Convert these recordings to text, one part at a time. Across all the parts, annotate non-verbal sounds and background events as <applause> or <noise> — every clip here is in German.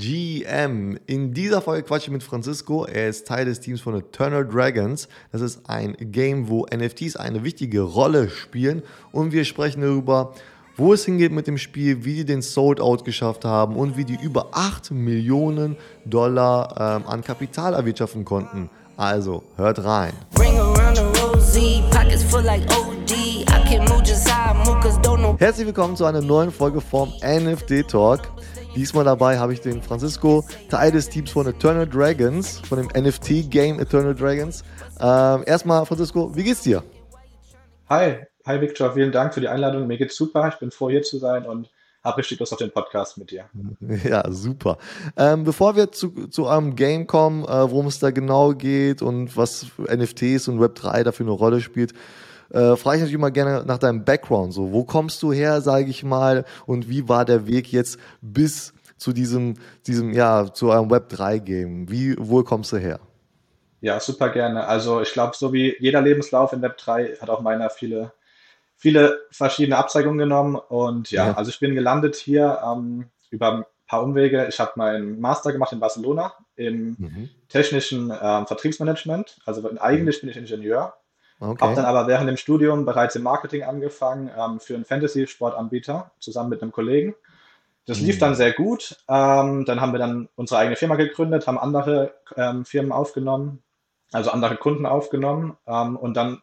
GM. In dieser Folge quatsche ich mit Francisco. Er ist Teil des Teams von Eternal Dragons. Das ist ein Game, wo NFTs eine wichtige Rolle spielen. Und wir sprechen darüber, wo es hingeht mit dem Spiel, wie die den Sold Out geschafft haben und wie die über 8 Millionen Dollar ähm, an Kapital erwirtschaften konnten. Also, hört rein. Herzlich willkommen zu einer neuen Folge vom NFT Talk. Diesmal dabei habe ich den Francisco, Teil des Teams von Eternal Dragons, von dem NFT-Game Eternal Dragons. Ähm, erstmal, Francisco, wie geht's dir? Hi, hi Victor, vielen Dank für die Einladung. Mir geht's super. Ich bin froh, hier zu sein und habe richtig Lust auf den Podcast mit dir. <laughs> Ja, super. Ähm, bevor wir zu, zu eurem Game kommen, äh, worum es da genau geht und was NFTs und Web3 dafür eine Rolle spielt, äh, frage ich natürlich mal gerne nach deinem Background. So, wo kommst du her, sage ich mal, und wie war der Weg jetzt bis zu diesem, diesem, ja, zu eurem Web 3 Game? Wie, wo kommst du her? Ja, super gerne. Also ich glaube, so wie jeder Lebenslauf in Web 3 hat auch meiner viele, viele verschiedene Abzeigungen genommen. Und ja, ja. also ich bin gelandet hier ähm, über ein paar Umwege. Ich habe meinen Master gemacht in Barcelona im mhm. technischen äh, Vertriebsmanagement. Also eigentlich mhm. bin ich Ingenieur Okay. Habe dann aber während dem Studium bereits im Marketing angefangen ähm, für einen Fantasy-Sportanbieter zusammen mit einem Kollegen. Das lief mhm. dann sehr gut. Ähm, dann haben wir dann unsere eigene Firma gegründet, haben andere ähm, Firmen aufgenommen, also andere Kunden aufgenommen. Ähm, und dann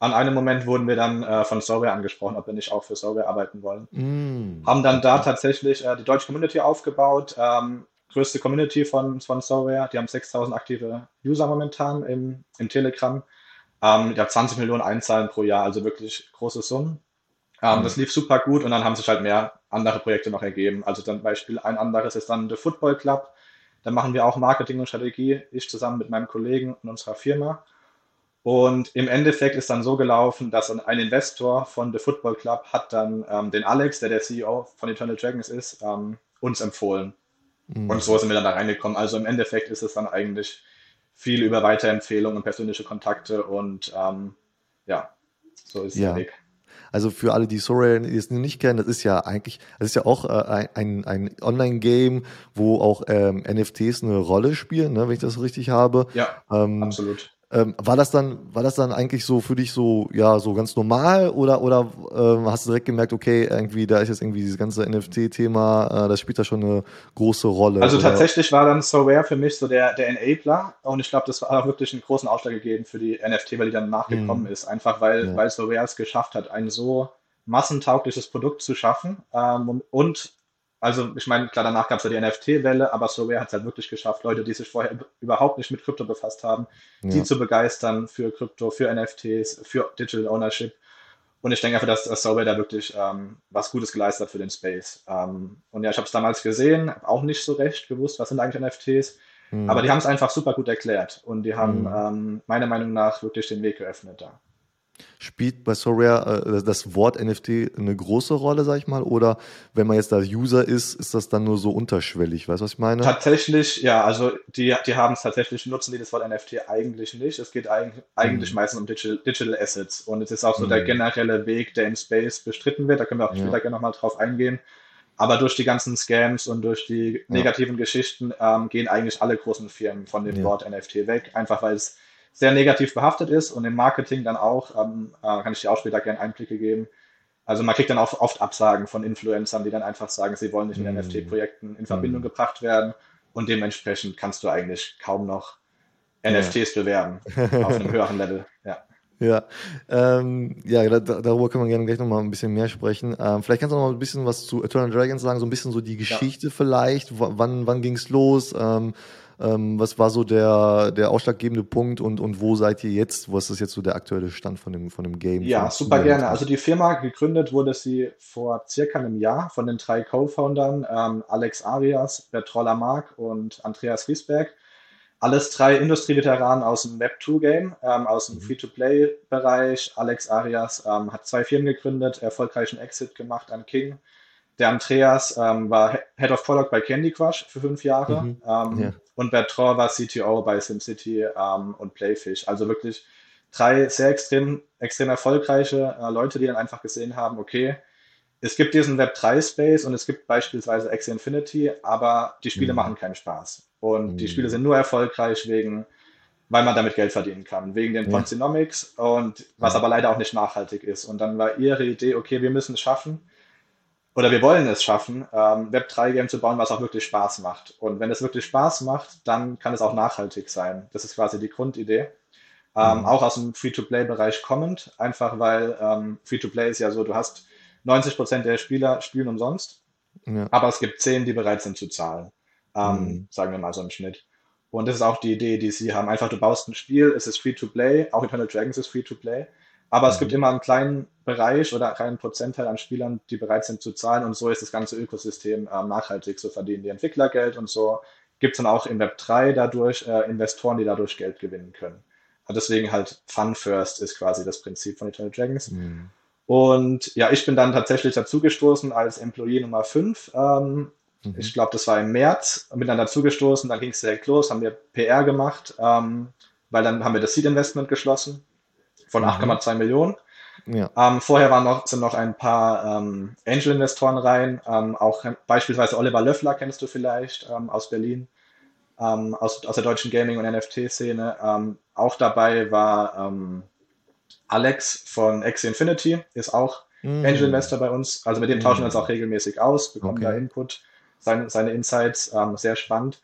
an einem Moment wurden wir dann äh, von Software angesprochen, ob wir nicht auch für Software arbeiten wollen. Mm. Haben dann da tatsächlich äh, die deutsche Community aufgebaut, ähm, größte Community von, von Software. Die haben 6000 aktive User momentan im, im Telegram. Ähm, ja, 20 Millionen einzahlen pro Jahr, also wirklich große Summen. Ähm, mhm. Das lief super gut und dann haben sich halt mehr andere Projekte noch ergeben. Also zum Beispiel ein anderes ist dann der Football Club. Da machen wir auch Marketing und Strategie, ich zusammen mit meinem Kollegen und unserer Firma. Und im Endeffekt ist dann so gelaufen, dass ein Investor von The Football Club hat dann ähm, den Alex, der der CEO von Eternal Dragons ist, ähm, uns empfohlen. Mhm. Und so sind wir dann da reingekommen. Also im Endeffekt ist es dann eigentlich viel über Weiterempfehlungen und persönliche Kontakte und ähm, ja, so ist ja. der Weg. Also für alle, die Sorrel jetzt nicht kennen, das ist ja eigentlich, das ist ja auch äh, ein, ein Online-Game, wo auch ähm, NFTs eine Rolle spielen, ne, wenn ich das richtig habe. Ja, ähm, absolut. Ähm, war das dann, war das dann eigentlich so für dich so, ja, so ganz normal oder, oder ähm, hast du direkt gemerkt, okay, irgendwie, da ist jetzt irgendwie dieses ganze NFT-Thema, äh, das spielt da schon eine große Rolle? Also oder? tatsächlich war dann Soware für mich so der, der Enabler und ich glaube, das hat auch wirklich einen großen Ausschlag gegeben für die NFT, weil die dann nachgekommen mhm. ist. Einfach weil, ja. weil Soware es geschafft hat, ein so massentaugliches Produkt zu schaffen ähm, und also ich meine, klar, danach gab es ja die NFT-Welle, aber Sorare hat es halt wirklich geschafft, Leute, die sich vorher überhaupt nicht mit Krypto befasst haben, ja. die zu begeistern für Krypto, für NFTs, für Digital Ownership. Und ich denke einfach, dass, dass da wirklich ähm, was Gutes geleistet hat für den Space. Ähm, und ja, ich habe es damals gesehen, habe auch nicht so recht gewusst, was sind eigentlich NFTs. Mhm. Aber die haben es einfach super gut erklärt und die haben mhm. ähm, meiner Meinung nach wirklich den Weg geöffnet da. Spielt bei Sorare äh, das Wort NFT eine große Rolle, sag ich mal? Oder wenn man jetzt da User ist, ist das dann nur so unterschwellig? Weißt du, was ich meine? Tatsächlich, ja, also die, die haben es tatsächlich, nutzen die das Wort NFT eigentlich nicht. Es geht eigentlich, eigentlich mhm. meistens um Digital, Digital, Assets. Und es ist auch so mhm. der generelle Weg, der im Space bestritten wird. Da können wir auch später ja. gerne nochmal drauf eingehen. Aber durch die ganzen Scams und durch die negativen ja. Geschichten ähm, gehen eigentlich alle großen Firmen von dem ja. Wort NFT weg, einfach weil es sehr negativ behaftet ist und im Marketing dann auch, ähm, äh, kann ich dir auch später gerne Einblicke geben. Also man kriegt dann auch oft Absagen von Influencern, die dann einfach sagen, sie wollen nicht mit mhm. NFT-Projekten in Verbindung mhm. gebracht werden und dementsprechend kannst du eigentlich kaum noch NFTs ja. bewerben auf einem <laughs> höheren Level. Ja. Ja, ähm, ja, da, darüber können wir gerne gleich nochmal ein bisschen mehr sprechen. Ähm, vielleicht kannst du noch mal ein bisschen was zu Eternal Dragons sagen, so ein bisschen so die Geschichte ja. vielleicht. W wann, wann ging es los? Ähm, ähm, was war so der, der ausschlaggebende Punkt und, und wo seid ihr jetzt? Was ist jetzt so der aktuelle Stand von dem, von dem Game? Ja, super gerne. Also die Firma gegründet wurde sie vor circa einem Jahr von den drei Co-Foundern ähm, Alex Arias, Bertrand Lamarck und Andreas Riesberg. Alles drei Industrieveteranen aus dem Web2-Game, ähm, aus dem mhm. Free-to-Play-Bereich. Alex Arias ähm, hat zwei Firmen gegründet, erfolgreichen Exit gemacht an King der Andreas ähm, war Head of Product bei Candy Crush für fünf Jahre mhm. ähm, ja. Und Bertrand war CTO bei SimCity ähm, und Playfish. Also wirklich drei sehr extrem, extrem erfolgreiche äh, Leute, die dann einfach gesehen haben, okay, es gibt diesen Web3-Space und es gibt beispielsweise Axie Infinity, aber die Spiele mhm. machen keinen Spaß. Und mhm. die Spiele sind nur erfolgreich wegen, weil man damit Geld verdienen kann, wegen den Ponzinomics und was ja. aber leider auch nicht nachhaltig ist. Und dann war ihre Idee, okay, wir müssen es schaffen, oder wir wollen es schaffen, ähm, Web3-Game zu bauen, was auch wirklich Spaß macht. Und wenn es wirklich Spaß macht, dann kann es auch nachhaltig sein. Das ist quasi die Grundidee. Ähm, mhm. Auch aus dem Free-to-Play-Bereich kommend, einfach weil ähm, Free-to-Play ist ja so, du hast 90 Prozent der Spieler spielen umsonst, ja. aber es gibt 10, die bereit sind zu zahlen. Ähm, mhm. Sagen wir mal so im Schnitt. Und das ist auch die Idee, die sie haben. Einfach, du baust ein Spiel, es ist Free-to-Play, auch Eternal Dragons ist Free-to-Play. Aber mhm. es gibt immer einen kleinen Bereich oder einen Prozentteil an Spielern, die bereit sind zu zahlen. Und so ist das ganze Ökosystem äh, nachhaltig. So verdienen die Entwickler Geld und so gibt es dann auch in Web 3 dadurch äh, Investoren, die dadurch Geld gewinnen können. Und deswegen halt Fun First ist quasi das Prinzip von Eternal Dragons. Mhm. Und ja, ich bin dann tatsächlich dazugestoßen als Employee Nummer 5. Ähm, mhm. Ich glaube, das war im März. Bin dann dazugestoßen, dann ging es direkt los, haben wir PR gemacht, ähm, weil dann haben wir das Seed Investment geschlossen von 8,2 mhm. Millionen. Ja. Ähm, vorher waren noch, sind noch ein paar ähm, Angel-Investoren rein, ähm, auch beispielsweise Oliver Löffler kennst du vielleicht ähm, aus Berlin, ähm, aus, aus der deutschen Gaming- und NFT-Szene. Ähm, auch dabei war Alex von Axie Infinity, ist auch mhm. Angel-Investor bei uns. Also mit dem tauschen wir uns mhm. auch regelmäßig aus, bekommen okay. da Input, seine, seine Insights, sehr spannend.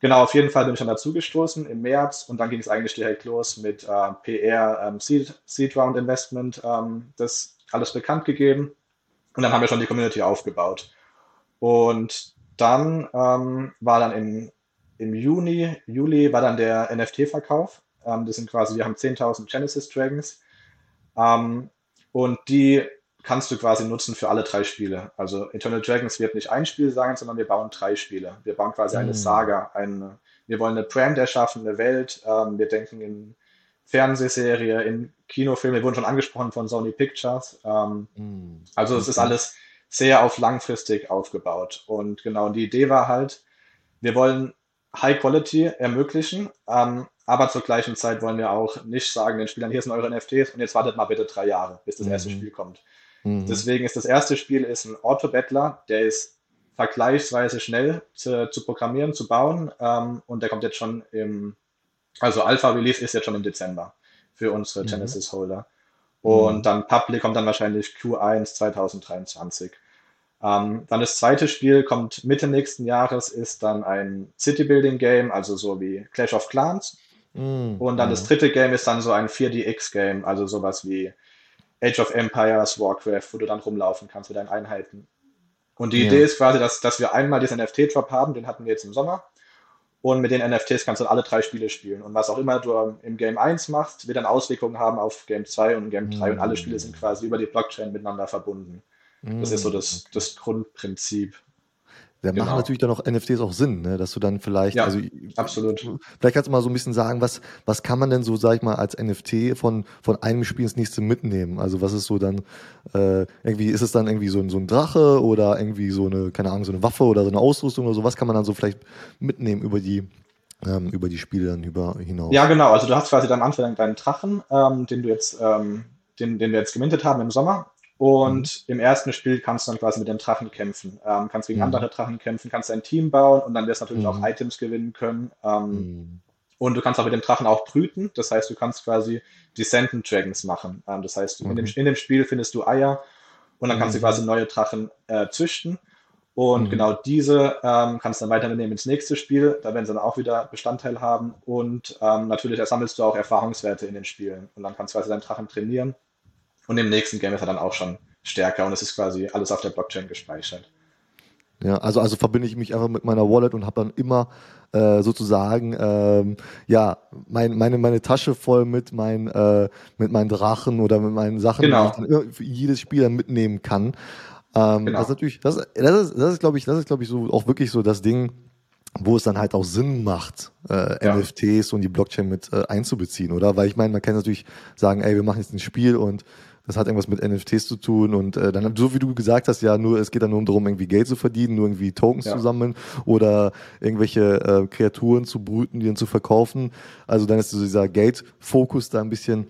Genau, auf jeden Fall bin ich dann dazugestoßen im März und dann ging es eigentlich direkt los mit äh, PR, ähm, Seed, Seed, Round Investment, ähm, das alles bekannt gegeben und dann haben wir schon die Community aufgebaut. Und dann ähm, war dann im, im Juni, Juli war dann der NFT-Verkauf. Ähm, das sind quasi, wir haben 10.000 Genesis Dragons ähm, und die kannst du quasi nutzen für alle drei Spiele. Also Eternal Dragons wird nicht ein Spiel sein, sondern wir bauen drei Spiele. Wir bauen quasi eine hm. Saga. Eine, wir wollen eine Brand erschaffen, eine Welt. Ähm, wir denken in Fernsehserie, in Kinofilme. Wir wurden schon angesprochen von Sony Pictures. Ähm, mm. Also es ist alles sehr auf langfristig aufgebaut. Und genau die Idee war halt, wir wollen High Quality ermöglichen, ähm, aber zur gleichen Zeit wollen wir auch nicht sagen den Spielern, hier sind eure NFTs und jetzt wartet mal bitte drei Jahre, bis das erste mhm. Spiel kommt. Mhm. Deswegen ist das erste Spiel ist ein Auto-Battler, der ist vergleichsweise schnell zu, zu programmieren, zu bauen ähm, und der kommt jetzt schon im, also Alpha Release ist jetzt schon im Dezember für unsere mhm. Genesis Holder. Und mhm. dann Public kommt dann wahrscheinlich Q1 2023. Ähm, dann das zweite Spiel kommt Mitte nächsten Jahres, ist dann ein City Building Game, also so wie Clash of Clans. Mhm. Und dann das mhm. dritte Game ist dann so ein 4DX Game, also sowas wie Age of Empires, Warcraft, wo du dann rumlaufen kannst mit deinen Einheiten. Und die ja. Idee ist quasi, dass, dass wir einmal diesen NFT-Drop haben, den hatten wir jetzt im Sommer. Und mit den NFTs kannst du alle drei Spiele spielen. Und was auch immer du im Game 1 machst, wird dann Auswirkungen haben auf Game 2 und Game 3. Mhm. Und alle Spiele sind quasi über die Blockchain miteinander verbunden. Das ist so das, das Grundprinzip. Da genau. machen natürlich dann auch NFTs auch Sinn, ne? dass du dann vielleicht, ja, also absolut. Vielleicht kannst du mal so ein bisschen sagen, was, was kann man denn so, sag ich mal, als NFT von, von einem Spiel ins nächste mitnehmen? Also was ist so dann, äh, irgendwie, ist es dann irgendwie so ein, so ein Drache oder irgendwie so eine, keine Ahnung, so eine Waffe oder so eine Ausrüstung oder so? Was kann man dann so vielleicht mitnehmen über die, ähm, über die Spiele dann über, hinaus? Ja, genau. Also du hast quasi dann am Anfang deinen Drachen, ähm, den du jetzt, ähm, den, den wir jetzt gemintet haben im Sommer. Und mhm. im ersten Spiel kannst du dann quasi mit den Drachen kämpfen. Ähm, kannst gegen mhm. andere Drachen kämpfen, kannst ein Team bauen und dann wirst du natürlich mhm. auch Items gewinnen können. Ähm, mhm. und du kannst auch mit den Drachen auch brüten. Das heißt, du kannst quasi Descendant Dragons machen. Ähm, das heißt, in dem, mhm. in, dem, Spiel findest du Eier und dann kannst du mhm. quasi neue Drachen äh, züchten. Und genau diese ähm, kannst du dann weiternehmen ins nächste Spiel. Da werden sie dann auch wieder Bestandteil haben. Und ähm, natürlich sammelst du auch Erfahrungswerte in den Spielen. Und dann kannst du quasi deinen Drachen trainieren und im nächsten Game ist er dann auch schon stärker und es ist quasi alles auf der Blockchain gespeichert. Ja, also, also verbinde ich mich einfach mit meiner Wallet und habe dann immer äh, sozusagen ähm, ja mein, meine, meine Tasche voll mit, mein, äh, mit meinen Drachen oder mit meinen Sachen, genau. die ich dann für jedes Spiel dann mitnehmen kann. Ähm, genau. Das ist natürlich, das, das ist, das ist glaube ich, das ist glaube ich so auch wirklich so das Ding, wo es dann halt auch Sinn macht, äh, ja. NFTs und die Blockchain mit äh, einzubeziehen, oder? Weil ich meine, man kann natürlich sagen, ey, wir machen jetzt ein Spiel und das hat irgendwas mit NFTs zu tun und äh, dann, so wie du gesagt hast, ja, nur es geht dann nur darum, irgendwie Geld zu verdienen, nur irgendwie Tokens ja. zu sammeln oder irgendwelche äh, Kreaturen zu brüten, die dann zu verkaufen. Also dann ist so dieser Geldfokus da ein bisschen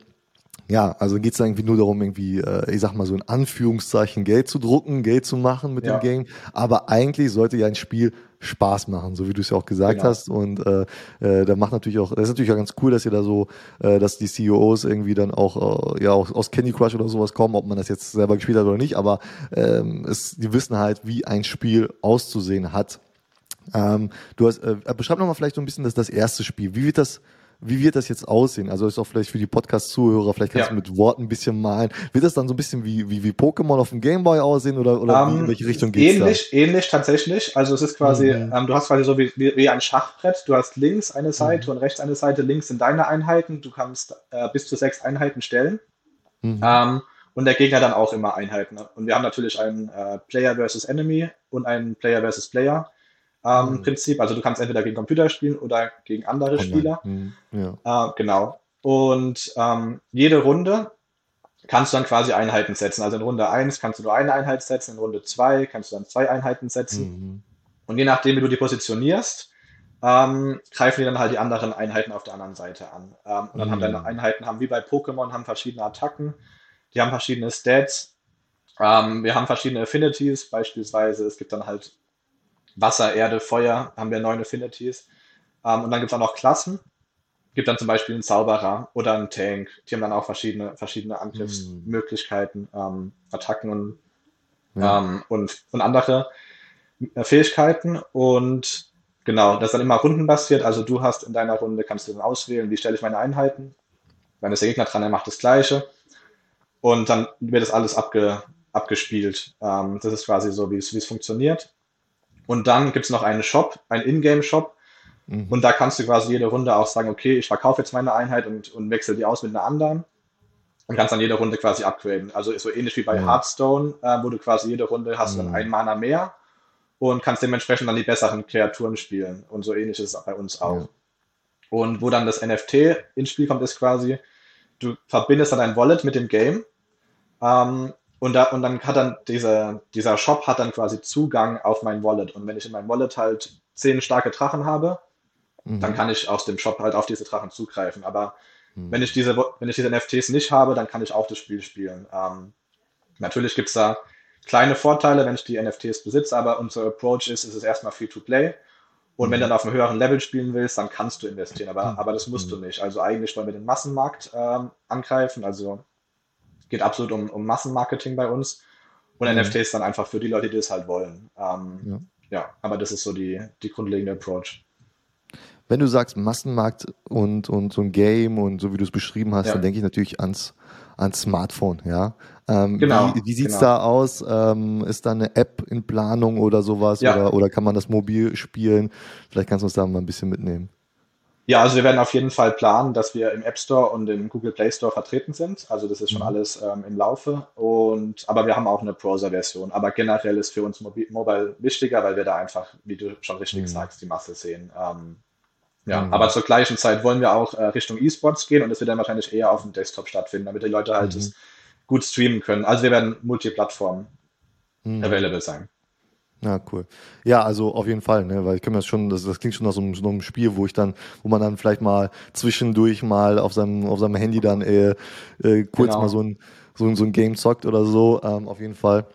Ja, also geht es irgendwie nur darum, irgendwie, äh, ich sag mal so in Anführungszeichen Geld zu drucken, Geld zu machen mit ja. dem Game. Aber eigentlich sollte ja ein Spiel Spaß machen, so wie du es ja auch gesagt genau. hast. Und äh, äh, da macht natürlich auch, das ist natürlich auch ganz cool, dass ihr da so, äh, dass die CEOs irgendwie dann auch, äh, ja, auch aus Candy Crush oder sowas kommen, ob man das jetzt selber gespielt hat oder nicht, aber ähm, es, die wissen halt, wie ein Spiel auszusehen hat. Ähm, du hast, äh, beschreib nochmal vielleicht so ein bisschen das, das erste Spiel. Wie wird das wie wird das jetzt aussehen? Also ist auch vielleicht für die Podcast-Zuhörer, vielleicht kannst ja. du mit Worten ein bisschen malen. Wird das dann so ein bisschen wie, wie, wie Pokémon auf dem Gameboy aussehen oder, oder um, in ähm, welche Richtung geht es? Ähnlich, da? ähnlich tatsächlich. Also es ist quasi, mhm. ähm, du hast quasi so wie, wie, wie, ein Schachbrett. Du hast links eine Seite mhm. und rechts eine Seite. Links sind deine Einheiten. Du kannst äh, bis zu sechs Einheiten stellen. Mhm. Ähm, und der Gegner dann auch immer Einheiten. Und wir haben natürlich einen äh, Player versus Enemy und einen Player versus Player ähm, mhm. Prinzip. Also du kannst entweder gegen Computer spielen oder gegen andere Online. Spieler. Mhm. Ja. Äh, genau. Und ähm, jede Runde kannst du dann quasi Einheiten setzen. Also in Runde 1 kannst du nur eine Einheit setzen, in Runde 2 kannst du dann zwei Einheiten setzen. Mhm. Und je nachdem, wie du die positionierst, ähm, greifen die dann halt die anderen Einheiten auf der anderen Seite an. Ähm, und dann haben deine mhm. Einheiten, haben wie bei Pokémon, haben verschiedene Attacken, die haben verschiedene Stats. Ähm, wir haben verschiedene Affinities, beispielsweise es gibt dann halt Wasser, Erde, Feuer haben wir neun Affinities. Ähm, und dann gibt es auch noch Klassen. Gibt dann zum Beispiel einen Zauberer oder einen Tank. Die haben dann auch verschiedene, verschiedene Angriffsmöglichkeiten, ähm, Attacken und, ja. ähm, und, und andere äh, Fähigkeiten. Und genau, das ist dann immer rundenbasiert. Also du hast in deiner Runde, kannst du dann auswählen, wie stelle ich meine Einheiten. Dann ist der Gegner dran, er macht das Gleiche. Und dann wird das alles abge, abgespielt. Ähm, das ist quasi so, wie es, wie es funktioniert. Und dann gibt es noch einen Shop, einen Ingame-Shop. Mhm. Und da kannst du quasi jede Runde auch sagen, okay, ich verkaufe jetzt meine Einheit und, und wechsle die aus mit einer anderen. Und kannst dann jede Runde quasi upgraden. Also so ähnlich wie bei mhm. Hearthstone, äh, wo du quasi jede Runde hast mhm. dann ein Mana mehr und kannst dementsprechend dann die besseren Kreaturen spielen. Und so ähnlich ist es bei uns auch. Ja. Und wo dann das NFT ins Spiel kommt, ist quasi, du verbindest dann dein Wallet mit dem Game ähm, und, da, und dann hat dann dieser, dieser Shop hat dann quasi Zugang auf mein Wallet. Und wenn ich in meinem Wallet halt zehn starke Drachen habe, mhm. dann kann ich aus dem Shop halt auf diese Drachen zugreifen. Aber mhm. wenn ich diese, wenn ich diese NFTs nicht habe, dann kann ich auch das Spiel spielen. Ähm, natürlich gibt es da kleine Vorteile, wenn ich die NFTs besitze, aber unser Approach ist, es ist erstmal free to play. Und mhm. wenn du dann auf einem höheren Level spielen willst, dann kannst du investieren, aber, mhm. aber das musst du mhm. nicht. Also eigentlich wollen wir den Massenmarkt ähm, angreifen, also geht absolut um, um Massenmarketing bei uns. Und mhm. NFTs dann einfach für die Leute, die das halt wollen. Ähm, ja. ja. aber das ist so die, die grundlegende Approach. Wenn du sagst Massenmarkt und, und so ein Game und so wie du es beschrieben hast, ja. dann denke ich natürlich ans, ans Smartphone, ja. Ähm, genau. Wie, wie sieht es genau. da aus? Ähm, ist da eine App in Planung oder sowas? Ja. Oder, oder kann man das mobil spielen? Vielleicht kannst du uns da mal ein bisschen mitnehmen. Ja, also wir werden auf jeden Fall planen, dass wir im App Store und im Google Play Store vertreten sind. Also das ist schon mhm. alles ähm, im Laufe. Und aber wir haben auch eine Browser-Version. Aber generell ist für uns Mobi Mobile wichtiger, weil wir da einfach, wie du schon richtig mhm. sagst, die Masse sehen. Ähm, ja, mhm. aber zur gleichen Zeit wollen wir auch äh, Richtung E-Sports gehen und das wird dann wahrscheinlich eher auf dem Desktop stattfinden, damit die Leute halt es mhm. gut streamen können. Also wir werden Multiplattform mhm. available sein. Ja, cool. Ja, also auf jeden Fall, ne, weil ich kann mir das schon, das, das klingt schon nach so einem, so einem Spiel, wo ich dann, wo man dann vielleicht mal zwischendurch mal auf seinem, auf seinem Handy dann äh, äh, kurz genau. mal so ein, so, ein, so ein Game zockt oder so, ähm, auf jeden Fall.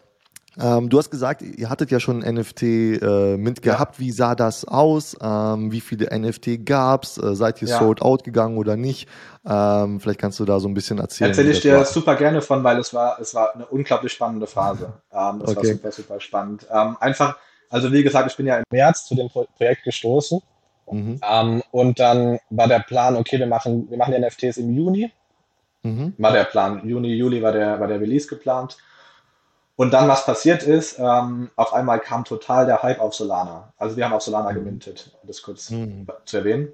Ähm, du hast gesagt, ihr hattet ja schon NFT äh, Mint gehabt. Ja. Wie sah das aus? Ähm, wie viele NFT gab's? Äh, seid ihr ja. sold out gegangen oder nicht? Ähm, vielleicht kannst du da so ein bisschen erzählen. Erzähle ich dir war. super gerne von, weil es war, es war eine unglaublich spannende Phase. <laughs> Ähm, es okay. war super, super spannend. Ähm, einfach, also wie gesagt, ich bin ja im März zu dem Projekt gestoßen. Mhm. Ähm, und dann war der Plan, okay, wir machen, wir machen die NFTs im Juni. Mhm. War der Plan. Juni, Juli war der, war der Release geplant. Und dann, was passiert ist, ähm, auf einmal kam total der Hype auf Solana. Also wir haben auf Solana mhm. gemintet, um das kurz mhm. zu erwähnen.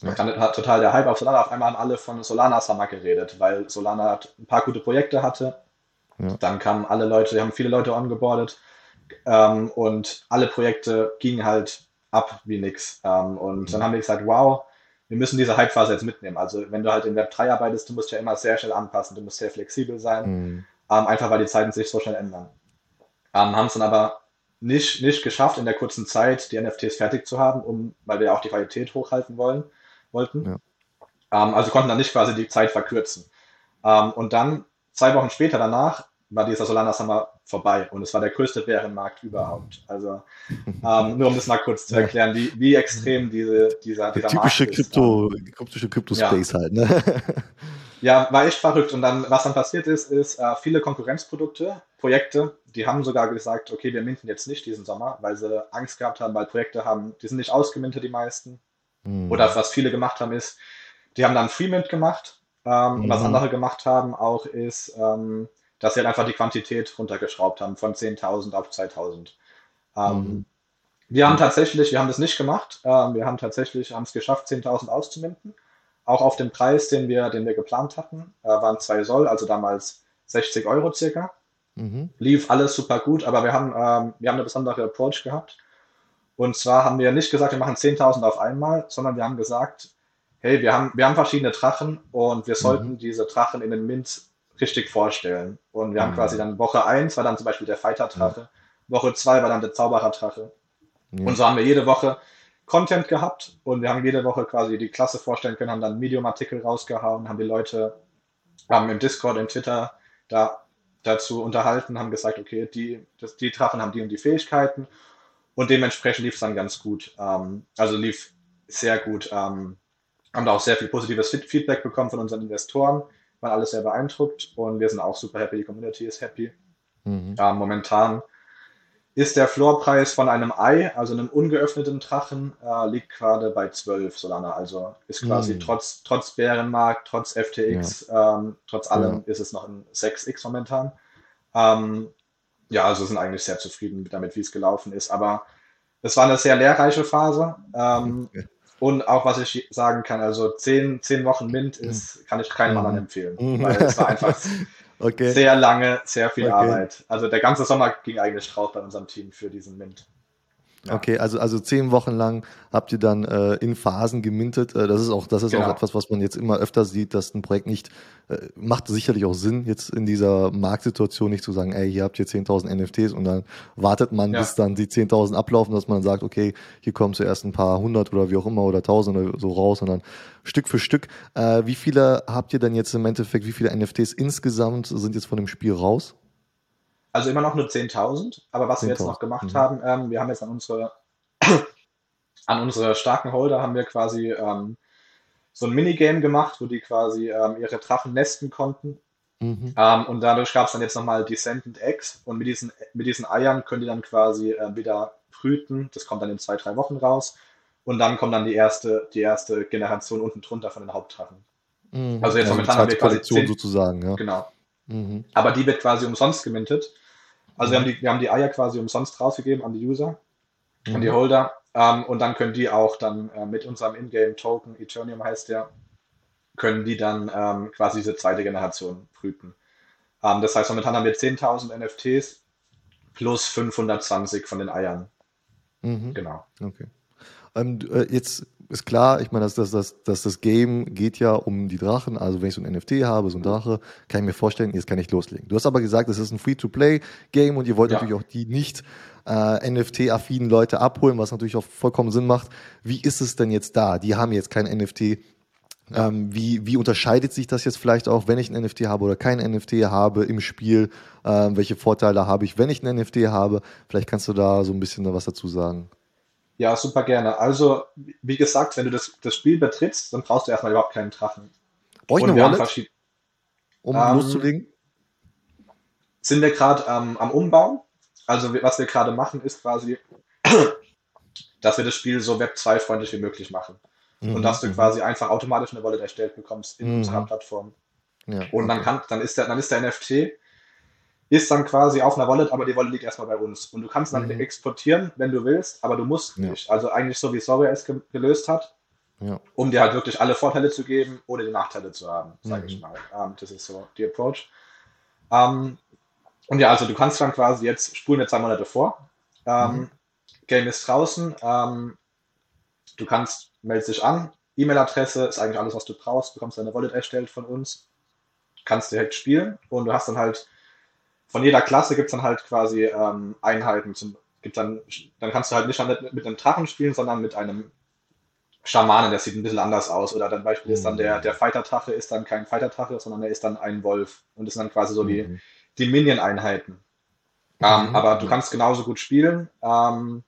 Ja. Dann hat total der Hype auf Solana. Auf einmal haben alle von Solana Summer geredet, weil Solana ein paar gute Projekte hatte. Ja. Dann kamen alle Leute, die haben viele Leute ongeboardet ähm, und alle Projekte gingen halt ab wie nix. Ähm, und mhm. dann haben wir gesagt, wow, wir müssen diese Hype-Phase jetzt mitnehmen. Also wenn du halt in Web 3 arbeitest, du musst ja immer sehr schnell anpassen, du musst sehr flexibel sein. Mhm ähm, einfach weil die Zeiten sich so schnell ändern. Ähm, haben es dann aber nicht, nicht geschafft, in der kurzen Zeit die NFTs fertig zu haben, um, weil wir auch die Qualität hochhalten wollen, wollten. Ja. Ähm, also konnten dann nicht quasi die Zeit verkürzen. Ähm, und dann, zwei Wochen später danach, war dieser Solana Summer vorbei und es war der größte Bärenmarkt überhaupt. Also ähm, nur um das mal kurz zu erklären, wie, wie extrem diese, dieser, dieser typische Markt Krypto, ist. Typische Krypto-Space ja. halt, ne? <laughs> Ja, war echt verrückt. Und dann, was dann passiert ist, ist äh, viele Konkurrenzprodukte, Projekte, die haben sogar gesagt, okay, wir minten jetzt nicht diesen Sommer, weil sie Angst gehabt haben, weil Projekte haben, die sind nicht ausgemintet, die meisten. Mhm. Oder was viele gemacht haben, ist, die haben dann Freemint gemacht. Ähm, mhm. Und was andere gemacht haben auch ist, ähm, dass sie halt einfach die Quantität runtergeschraubt haben von 10.000 auf 2.000. Ähm, mhm. Wir haben tatsächlich, wir haben das nicht gemacht. Ähm, wir haben tatsächlich, haben es geschafft, 10.000 auszuminten. Auch auf den Preis, den wir, den wir geplant hatten, äh, waren 2 Soll, also damals 60 Euro circa. Mhm. Lief alles super gut, aber wir haben, ähm, wir haben eine besondere Approach gehabt. Und zwar haben wir nicht gesagt, wir machen 10.000 auf einmal, sondern wir haben gesagt, hey, wir haben, wir haben verschiedene Drachen und wir sollten mhm. diese Drachen in den Mint richtig vorstellen. Und wir haben mhm. quasi dann Woche 1 war dann zum Beispiel der Fighter-Drache, Woche 2 war dann der Zauberer-Drache. Und so haben wir jede Woche Content gehabt und wir haben jede Woche quasi die Klasse vorstellen können, haben dann Medium-Artikel rausgehauen, haben die Leute haben im Discord, im Twitter da dazu unterhalten, haben gesagt, okay, die, das, die Drachen haben die und die Fähigkeiten und dementsprechend lief es dann ganz gut. Ähm, also lief sehr gut. Ähm, haben da auch sehr viel positives Feedback bekommen von unseren Investoren waren alle sehr beeindruckt und wir sind auch super happy, die Community ist happy. Mhm. Ja, momentan ist der Floorpreis von einem Ei, also einem ungeöffneten Drachen, äh, liegt gerade bei 12 Solana. Also ist quasi mhm. trotz, trotz Bärenmarkt, trotz FTX, ja. ähm, trotz allem ja. ist es noch ein 6x momentan. Ähm, ja, also sind eigentlich sehr zufrieden damit, wie es gelaufen ist. Aber es war eine sehr lehrreiche Phase. Ähm, <laughs> okay. Und auch was ich sagen kann, also zehn, zehn Wochen Mint ist, kann ich keinem anderen mhm. empfehlen. Mhm. Weil es war einfach <laughs> okay. sehr lange, sehr viel okay. Arbeit. Also der ganze Sommer ging eigentlich drauf bei unserem Team für diesen Mint. Ja. Okay, also, also zehn Wochen lang habt ihr dann äh, in Phasen gemintet. Äh, das ist auch, das ist genau. auch etwas, was man jetzt immer öfter sieht, dass ein Projekt nicht, äh, macht sicherlich auch Sinn, jetzt in dieser Marktsituation nicht zu sagen, ey, hier habt ihr 10.000 NFTs und dann wartet man, ja. bis dann die 10.000 ablaufen, dass man sagt, okay, hier kommen zuerst ein paar hundert oder wie auch immer oder 1000 oder so raus und dann Stück für Stück. Äh, wie viele habt ihr denn jetzt im Endeffekt, wie viele NFTs insgesamt sind jetzt von dem Spiel raus? Also immer noch nur 10.000, aber was 10 wir jetzt noch gemacht mhm. haben, ähm, wir haben jetzt an unsere, <coughs> an unsere starken Holder haben wir quasi ähm, so ein Minigame gemacht, wo die quasi ähm, ihre Drachen nesten konnten. Mhm. Ähm, und dadurch gab es dann jetzt nochmal Descendant Eggs und mit diesen, mit diesen Eiern können die dann quasi äh, wieder brüten. Das kommt dann in zwei, drei Wochen raus. Und dann kommt dann die erste, die erste Generation unten drunter von den Hauptdrachen. Mhm. Also jetzt ja, momentan haben wir quasi zehn, sozusagen, ja. Genau. Mhm. Aber die wird quasi umsonst gemintet. Also wir haben, die, wir haben die Eier quasi umsonst rausgegeben an die User, mhm. an die mhm. Holder. Ähm, und dann können die auch dann äh, mit unserem Ingame-Token, Eternium heißt der, können die dann ähm, quasi diese zweite Generation brüten. Ähm, das heißt, momentan haben wir 10.000 NFTs plus 520 von den Eiern. Mhm. Genau. Okay. Ähm, äh, jetzt ist klar, ich meine, dass, dass, dass, dass das Game geht ja um die Drachen. Also wenn ich so ein NFT habe, so ein Drache, kann ich mir vorstellen, jetzt kann ich loslegen. Du hast aber gesagt, es ist ein Free-to-Play-Game und ihr wollt ja. natürlich auch die nicht äh, NFT-affinen Leute abholen, was natürlich auch vollkommen Sinn macht. Wie ist es denn jetzt da? Die haben jetzt kein NFT. Ähm, wie, wie unterscheidet sich das jetzt vielleicht auch, wenn ich ein NFT habe oder kein NFT habe im Spiel? Ähm, welche Vorteile habe ich, wenn ich ein NFT habe? Vielleicht kannst du da so ein bisschen was dazu sagen. Ja, super gerne. Also, wie gesagt, wenn du das, das Spiel betrittst, dann brauchst du erstmal überhaupt keinen Drachen. Brauche ich eine Wallet, um ähm, loszulegen? Sind wir gerade ähm, am Umbau. Also, was wir gerade machen, ist quasi, <clears throat> dass wir das Spiel so Web 2-freundlich wie möglich machen. Mhm. Und dass du quasi einfach automatisch eine Wallet erstellt bekommst in mhm. unserer Plattform. Ja, und dann, kann, dann, ist der, dann ist der NFT ist dann quasi auf einer Wallet, aber die Wallet liegt erstmal bei uns. Und du kannst dann mhm. exportieren, wenn du willst, aber du musst ja. nicht. Also eigentlich so wie Soraya es ge gelöst hat, ja. um dir halt wirklich alle Vorteile zu geben, ohne die Nachteile zu haben, sage mhm. ich mal. Ähm, das ist so die Approach. Ähm, und ja, also du kannst dann quasi jetzt spulen wir zwei Monate vor. Ähm, mhm. Game ist draußen. Du kannst, meldest dich an. E-Mail-Adresse ist eigentlich alles, was du brauchst. Bekommst deine Wallet erstellt von uns. Kannst direkt spielen und du hast dann halt von jeder Klasse gibt es dann halt quasi ähm, Einheiten. Zum, gibt dann, dann kannst du halt nicht mit, mit einem Drachen spielen, sondern mit einem Schamanen, das sieht ein bisschen anders aus. Oder dann Beispiel ist dann der, mhm. der Fighter-Tache ist dann kein Fighter-Tache, sondern er ist dann ein Wolf. Und das sind dann quasi so die, mhm. die Minion-Einheiten. Ähm, mhm. aber du kannst genauso gut spielen. Ähm,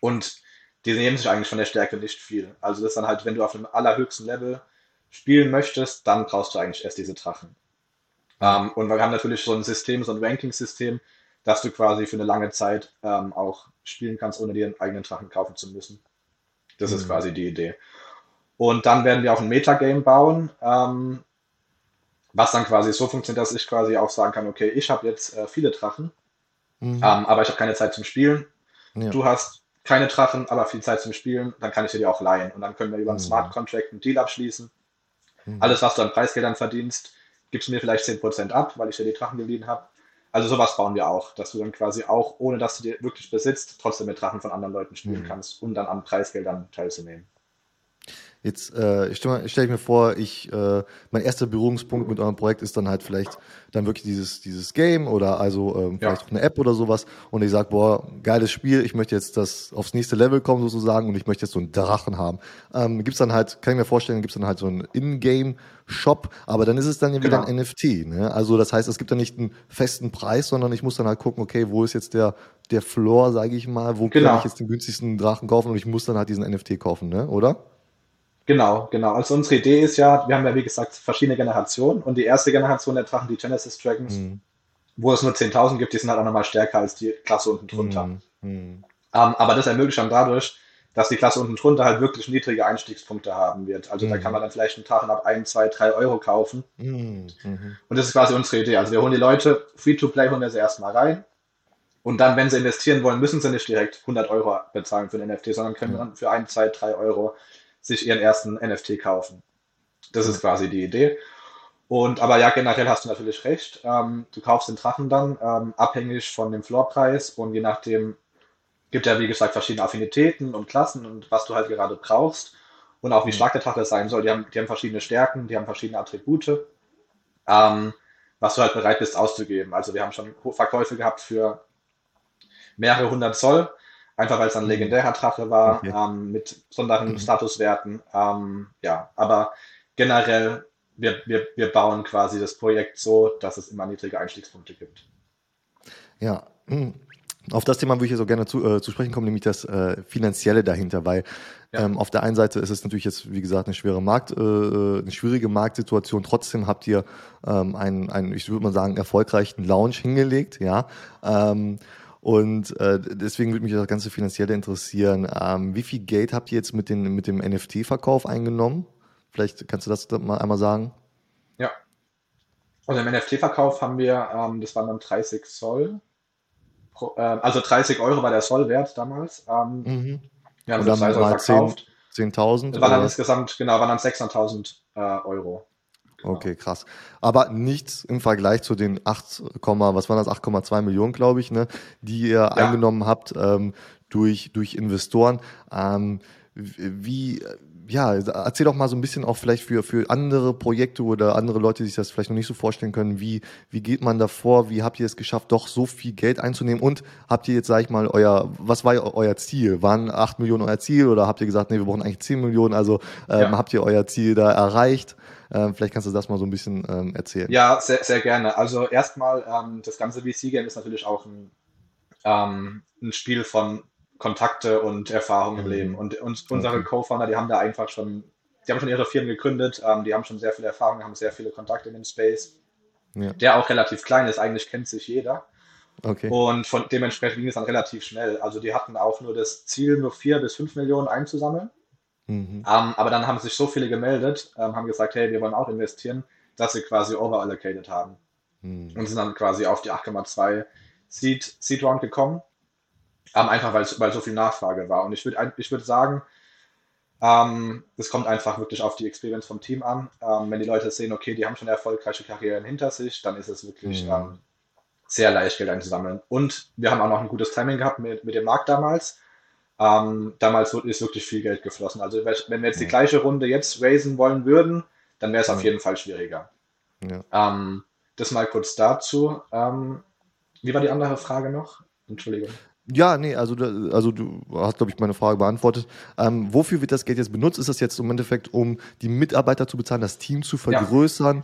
und die nehmen sich eigentlich von der Stärke nicht viel. Also das ist dann halt, wenn du auf dem allerhöchsten Level spielen möchtest, dann brauchst du eigentlich erst diese Drachen. Ähm, und wir haben natürlich so ein System, so ein Ranking-System, dass du quasi für eine lange Zeit ähm, auch spielen kannst, ohne dir einen eigenen Drachen kaufen zu müssen. Das mhm. ist quasi die Idee. Und dann werden wir auch ein Metagame bauen, ähm, was dann quasi so funktioniert, dass ich quasi auch sagen kann, okay, ich habe jetzt äh, viele Drachen, mhm. ähm, aber ich habe keine Zeit zum Spielen. Ja. Du hast keine Drachen, aber viel Zeit zum Spielen, dann kann ich dir die auch leihen. Und dann können wir über einen mhm. Smart Contract einen Deal abschließen. Mhm. Alles, was du an Preisgeldern verdienst, gibst du mir vielleicht 10% ab, weil ich dir die Drachen geliehen habe. Also sowas bauen wir auch, dass du dann quasi auch, ohne dass du dir wirklich besitzt, trotzdem mit Drachen von anderen Leuten spielen mhm. kannst, um dann an Preisgeldern teilzunehmen. Jetzt äh, stelle stell ich mir vor, ich äh, mein erster Berührungspunkt mit eurem Projekt ist dann halt vielleicht dann wirklich dieses dieses Game oder also ähm, vielleicht ja. auch eine App oder sowas und ich sage, boah, geiles Spiel, ich möchte jetzt das aufs nächste Level kommen sozusagen und ich möchte jetzt so einen Drachen haben. Ähm, gibt's dann halt, kann ich mir vorstellen, gibt's dann halt so einen In-Game Shop, aber dann ist es dann ja wieder genau. ein NFT. Ne? Also das heißt, es gibt dann nicht einen festen Preis, sondern ich muss dann halt gucken, okay, wo ist jetzt der der Floor, sage ich mal, wo genau. kann ich jetzt den günstigsten Drachen kaufen und ich muss dann halt diesen NFT kaufen, ne? Oder? Genau, genau. Also unsere Idee ist ja, wir haben ja wie gesagt verschiedene Generationen und die erste Generation der Drachen, die Genesis Dragons, mhm. wo es nur 10.000 gibt, die sind halt auch nochmal stärker als die Klasse unten drunter. Mhm. Mhm. Um, aber das ermöglicht dann dadurch, dass die Klasse unten drunter halt wirklich niedrige Einstiegspunkte haben wird. Also da mhm. kann man dann vielleicht einen Drachen ab 1, 2, 3 Euro kaufen. Mhm. Mhm. Und das ist quasi unsere Idee. Also wir holen die Leute, Free-to-Play holen wir sie erstmal rein. Und dann, wenn sie investieren wollen, müssen sie nicht direkt 100 Euro bezahlen für den NFT, sondern können dann für 1, 2, 3 Euro sich ihren ersten NFT kaufen. Das ist quasi die Idee. Und aber ja, generell hast du natürlich recht. Ähm, du kaufst den Drachen dann ähm, abhängig von dem Floorpreis und je nachdem gibt ja wie gesagt verschiedene Affinitäten und Klassen und was du halt gerade brauchst und auch wie mhm. stark der Drache sein soll. Die haben, die haben verschiedene Stärken, die haben verschiedene Attribute, ähm, was du halt bereit bist auszugeben. Also wir haben schon Verkäufe gehabt für mehrere hundert Zoll Einfach weil es ein mhm. legendärer Drache war, okay. ähm, mit besonderen mhm. Statuswerten. Ähm, ja, aber generell, wir, wir, wir bauen quasi das Projekt so, dass es immer niedrige Einstiegspunkte gibt. Ja, hm. auf das Thema würde ich jetzt auch gerne zu, äh, zu sprechen kommen, nämlich das äh, Finanzielle dahinter, weil ja. ähm, auf der einen Seite ist es natürlich jetzt, wie gesagt, eine schwere Markt, äh eine schwierige Marktsituation. Trotzdem habt ihr ähm, einen, einen, ich würde mal sagen, erfolgreichen Launch hingelegt, ja. Ähm, und äh, deswegen würde mich das ganze Finanzielle interessieren. Ähm, wie viel Geld habt ihr jetzt mit, den, mit dem NFT-Verkauf eingenommen? Vielleicht kannst du das mal einmal sagen. Ja. Also im NFT-Verkauf haben wir, ähm, das waren dann 30 Zoll. Pro, äh, also 30 Euro war der Zollwert damals. Ähm, mhm. Wir haben Und dann mal verkauft. 10.000? 10 war dann insgesamt, genau, waren dann 600.000 äh, Euro. Genau. Okay, krass. Aber nichts im Vergleich zu den 8, was waren das, 8,2 Millionen, glaube ich, ne, die ihr ja. eingenommen habt ähm, durch, durch Investoren. Ähm, wie, ja, erzähl doch mal so ein bisschen auch vielleicht für, für andere Projekte oder andere Leute, die sich das vielleicht noch nicht so vorstellen können, wie, wie geht man da vor, wie habt ihr es geschafft, doch so viel Geld einzunehmen und habt ihr jetzt, sag ich mal, euer, was war euer Ziel? Waren 8 Millionen euer Ziel oder habt ihr gesagt, nee, wir brauchen eigentlich 10 Millionen, also ähm, ja. habt ihr euer Ziel da erreicht? Ähm, vielleicht kannst du das mal so ein bisschen ähm, erzählen. Ja, sehr, sehr gerne. Also erstmal, ähm, das ganze VC-Game ist natürlich auch ein, ähm, ein Spiel von Kontakte und Erfahrung im mhm. Leben. Und, und unsere okay. Co-Founder, die haben da einfach schon, die haben schon ihre Firmen gegründet, ähm, die haben schon sehr viel Erfahrung, haben sehr viele Kontakte in dem Space, ja. der auch relativ klein ist, eigentlich kennt sich jeder. Okay. Und von dementsprechend ging es dann relativ schnell. Also die hatten auch nur das Ziel, nur vier bis fünf Millionen einzusammeln. Mhm. Ähm, aber dann haben sich so viele gemeldet, ähm, haben gesagt, hey, wir wollen auch investieren, dass sie quasi overallocated haben. Mhm. Und sind dann quasi auf die 8,2 Seed, Seed Round gekommen. Ähm, einfach weil, weil so viel Nachfrage war. Und ich würde ich würd sagen, ähm, das kommt einfach wirklich auf die Experience vom Team an. Ähm, wenn die Leute sehen, okay, die haben schon erfolgreiche Karrieren hinter sich, dann ist es wirklich mhm. ähm, sehr leicht, Geld einzusammeln. Und wir haben auch noch ein gutes Timing gehabt mit, mit dem Markt damals. Ähm, damals ist wirklich viel Geld geflossen. Also wenn wir jetzt die gleiche Runde jetzt raisen wollen würden, dann wäre es auf jeden Fall schwieriger. Ja. Ähm, das mal kurz dazu. Ähm, wie war die andere Frage noch? Entschuldigung. Ja, nee, also, also du hast, glaube ich, meine Frage beantwortet. Ähm, wofür wird das Geld jetzt benutzt? Ist das jetzt im Endeffekt, um die Mitarbeiter zu bezahlen, das Team zu vergrößern? Ja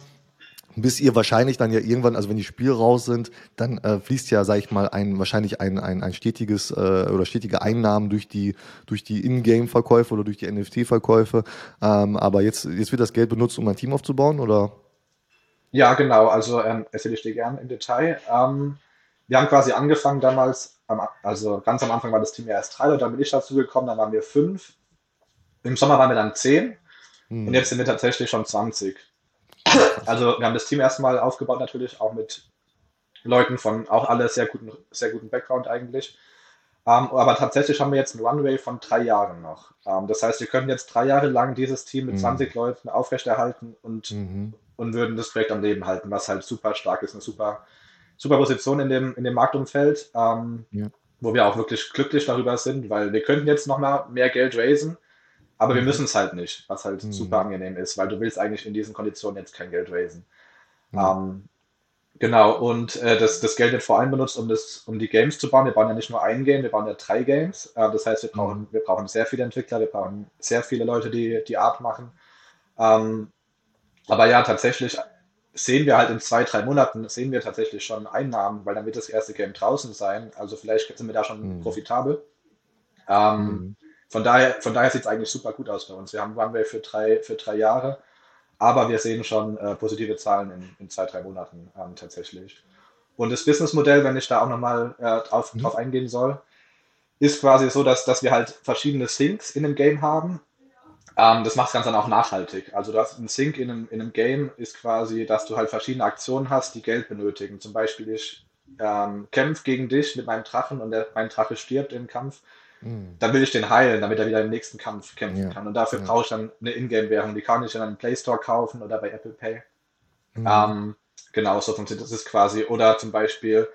bis ihr wahrscheinlich dann ja irgendwann, also wenn die Spiele raus sind, dann äh, fließt ja, sag ich mal, ein wahrscheinlich ein, ein, ein stetiges äh, oder stetige Einnahmen durch die durch die Ingame-Verkäufe oder durch die NFT-Verkäufe. Ähm, aber jetzt jetzt wird das Geld benutzt, um ein Team aufzubauen, oder? Ja, genau. Also ähm, erzähle ich dir gerne im Detail. Ähm, wir haben quasi angefangen damals, also ganz am Anfang war das Team erst drei, und dann bin ich dazu gekommen, dann waren wir fünf. Im Sommer waren wir dann zehn hm. und jetzt sind wir tatsächlich schon 20. Also wir haben das Team erstmal aufgebaut natürlich, auch mit Leuten von auch alle sehr guten, sehr guten Background eigentlich. Ähm, aber tatsächlich haben wir jetzt einen Runway von drei Jahren noch. Ähm, das heißt, wir können jetzt drei Jahre lang dieses Team mit mhm. 20 Leuten aufrechterhalten und, mhm. und würden das Projekt am Leben halten, was halt super stark ist, eine super, super Position in dem, in dem Marktumfeld, ähm, ja. wo wir auch wirklich glücklich darüber sind, weil wir könnten jetzt noch mal mehr Geld raisen, aber wir mhm. müssen es halt nicht, was halt mhm. super angenehm ist, weil du willst eigentlich in diesen Konditionen jetzt kein Geld raisen. Mhm. Ähm, genau, und äh, das, das Geld wird vor allem benutzt, um, das, um die Games zu bauen. Wir bauen ja nicht nur ein Game, wir bauen ja drei Games. Äh, das heißt, wir brauchen, mhm. wir brauchen sehr viele Entwickler, wir brauchen sehr viele Leute, die die Art machen. Ähm, aber ja, tatsächlich sehen wir halt in zwei, drei Monaten, sehen wir tatsächlich schon Einnahmen, weil dann wird das erste Game draußen sein. Also vielleicht sind wir da schon mhm. profitabel. Ähm, mhm. Von daher, von daher sieht es eigentlich super gut aus bei uns. Wir haben Runway für drei, für drei Jahre, aber wir sehen schon äh, positive Zahlen in, in zwei, drei Monaten ähm, tatsächlich. Und das Businessmodell, wenn ich da auch nochmal äh, drauf, mhm. drauf eingehen soll, ist quasi so, dass, dass wir halt verschiedene Syncs in dem Game haben. Ähm, das macht das Ganze dann auch nachhaltig. Also du hast ein Sync in einem, in einem Game ist quasi, dass du halt verschiedene Aktionen hast, die Geld benötigen. Zum Beispiel ich ähm, kämpfe gegen dich mit meinem Drachen und der, mein Drache stirbt im Kampf Mhm. Dann will ich den heilen, damit er wieder im nächsten Kampf kämpfen ja. kann. Und dafür ja. brauche ich dann eine Ingame-Währung. Die kann ich dann im Play Store kaufen oder bei Apple Pay. Mhm. Ähm, genau, so funktioniert das ist quasi. Oder zum Beispiel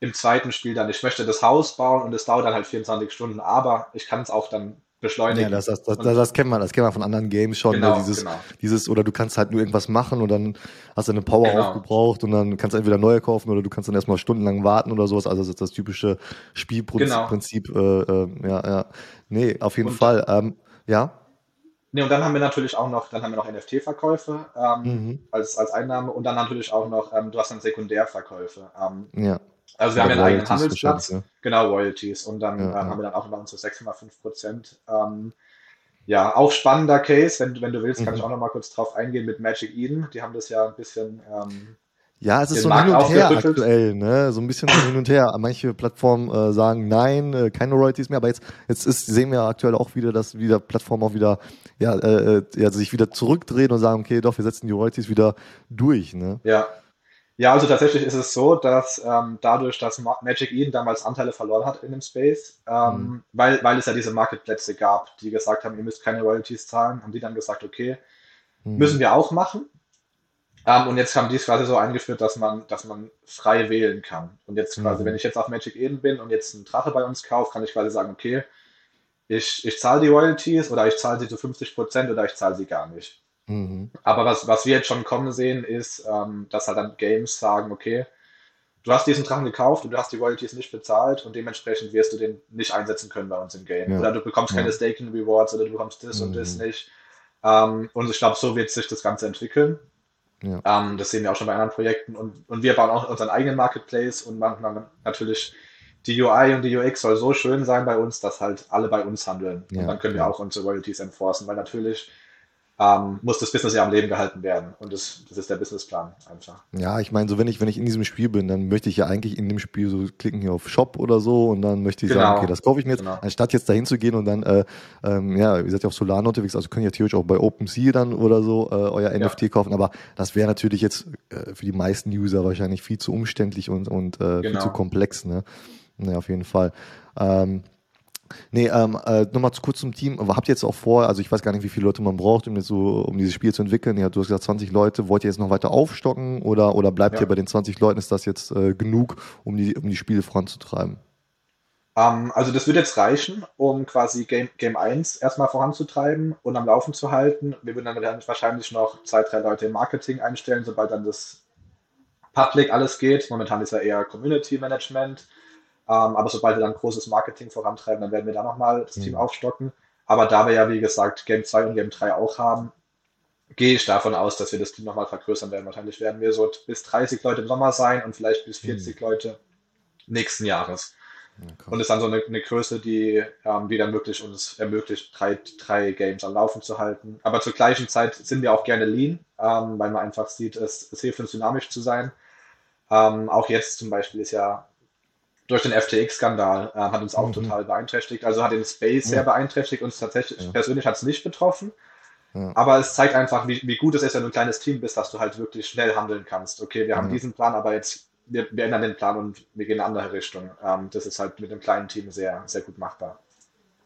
im zweiten Spiel dann, ich möchte das Haus bauen und es dauert dann halt 24 Stunden, aber ich kann es auch dann beschleunigen. Ja, das, das, das, das, kennt man, das kennt man von anderen Games schon. Ne? Genau, ne? dieses, genau. dieses, oder du kannst halt nur irgendwas machen und dann hast du eine Power genau. aufgebraucht und dann kannst du entweder neue kaufen oder du kannst dann erstmal stundenlang warten oder sowas. Also das ist das typische Spielprinzip. Genau. Äh, äh, ja, ja. Nee, auf jeden und, Fall. Ähm, ja. Nee, und dann haben wir natürlich auch noch, dann haben wir noch NFT-Verkäufe ähm, mhm. als, als Einnahme und dann natürlich auch noch, ähm, du hast dann Sekundärverkäufe. Ähm, ja. Also wir haben ja einen eigenen Handelsplatz, ja. genau, Royalties. Und dann ja, ähm, haben wir dann auch noch unsere 6,5 Prozent. Ähm, ja, auch spannender Case, wenn, wenn du willst, kann mhm. ich auch noch mal kurz drauf eingehen mit Magic Eden. Die haben das ja ein bisschen ähm, ja, es ist so ein Hin und Her aktuell, ne? So ein bisschen so Hin und Her. Manche Plattformen äh, sagen nein, äh, keine Royalties mehr, aber jetzt, jetzt ist, sehen wir aktuell auch wieder, dass wieder Plattformen auch wieder ja, äh, äh ja, sich wieder zurückdrehen und sagen, okay, doch, wir setzen die Royalties wieder durch, ne? Ja, ja, also tatsächlich ist es so, dass ähm, dadurch, dass Magic Eden damals Anteile verloren hat in dem Space, ähm, mhm. weil, weil es ja diese Marketplätze gab, die gesagt haben, ihr müsst keine Royalties zahlen, haben die dann gesagt, okay, mhm. müssen wir auch machen. Ähm, und jetzt haben die es quasi so eingeführt, dass man, dass man frei wählen kann. Und jetzt quasi, mhm. wenn ich jetzt auf Magic Eden bin und jetzt einen Drache bei uns kaufe, kann ich quasi sagen, okay, ich, ich zahle die Royalties oder ich zahle sie zu 50 Prozent oder ich zahle sie gar nicht. Mhm. Aber was, was wir jetzt schon kommen sehen, ist, ähm, dass halt dann Games sagen, okay, du hast diesen Drachen gekauft und du hast die Royalties nicht bezahlt und dementsprechend wirst du den nicht einsetzen können bei uns im Game. Ja. Oder du bekommst ja. keine Staking Rewards oder du bekommst das mhm. und das mhm. nicht. Ähm, und ich glaube, so wird sich das Ganze entwickeln. Ja. Ähm, das sehen wir auch schon bei anderen Projekten. Und, und wir bauen auch unseren eigenen Marketplace und machen natürlich die UI und die UX soll so schön sein bei uns, dass halt alle bei uns handeln. und dann können wir auch unsere Royalties enforcen, weil natürlich ähm, muss das Business ja am Leben gehalten werden. Und das, das ist der Businessplan einfach. Ja, ich meine, so wenn ich, wenn ich in diesem Spiel bin, dann möchte ich ja eigentlich in dem Spiel so klicken hier auf Shop oder so und dann möchte ich genau. sagen, okay, das kaufe ich mir jetzt, genau. anstatt jetzt dahin zu gehen und dann, äh, ähm, ja, ihr seid ja auf Solana unterwegs, also könnt ihr theoretisch auch bei OpenSea dann oder so äh, euer ja. NFT kaufen, aber das wäre natürlich jetzt äh, für die meisten User wahrscheinlich viel zu umständlich und, und äh, genau. viel zu komplex, ne? Ja, auf jeden Fall. Ähm, Nee, ähm, äh, nochmal kurz zum Team. Habt ihr jetzt auch vor, also ich weiß gar nicht, wie viele Leute man braucht, um, so, um dieses Spiel zu entwickeln. Ja, du hast gesagt 20 Leute. Wollt ihr jetzt noch weiter aufstocken oder, oder bleibt ja. ihr bei den 20 Leuten? Ist das jetzt äh, genug, um die, um die Spiele voranzutreiben? Um, ähm, also das wird jetzt reichen, um quasi Game, Game 1 erstmal voranzutreiben und am Laufen zu halten. Wir würden dann wahrscheinlich noch zwei, drei Leute im Marketing einstellen, sobald dann das Public alles geht. Momentan ist ja eher Community Management aber sobald wir dann großes Marketing vorantreiben, dann werden wir da nochmal das mhm. Team aufstocken. Aber da wir ja, wie gesagt, Game 2 und Game 3 auch haben, gehe ich davon aus, dass wir das Team nochmal vergrößern werden. Wahrscheinlich werden wir so bis 30 Leute im Sommer sein und vielleicht bis 40 mhm. Leute nächsten Jahres. Okay. Und ist dann so eine, eine Größe, die, ähm, die dann wirklich uns ermöglicht, drei, drei Games am Laufen zu halten. Aber zur gleichen Zeit sind wir auch gerne lean, ähm, weil man einfach sieht, es, es hilft uns dynamisch zu sein. Ähm, auch jetzt zum Beispiel ist ja durch den FTX-Skandal äh, hat uns auch mhm. total beeinträchtigt. Also hat den Space ja. sehr beeinträchtigt. Uns tatsächlich ja. persönlich hat es nicht betroffen. Ja. Aber es zeigt einfach, wie, wie gut es ist, wenn du ein kleines Team bist, dass du halt wirklich schnell handeln kannst. Okay, wir haben diesen Plan, aber jetzt wir, wir, ändern den Plan und wir gehen in eine andere Richtung. Ähm, das ist halt mit einem kleinen Team sehr, sehr gut machbar.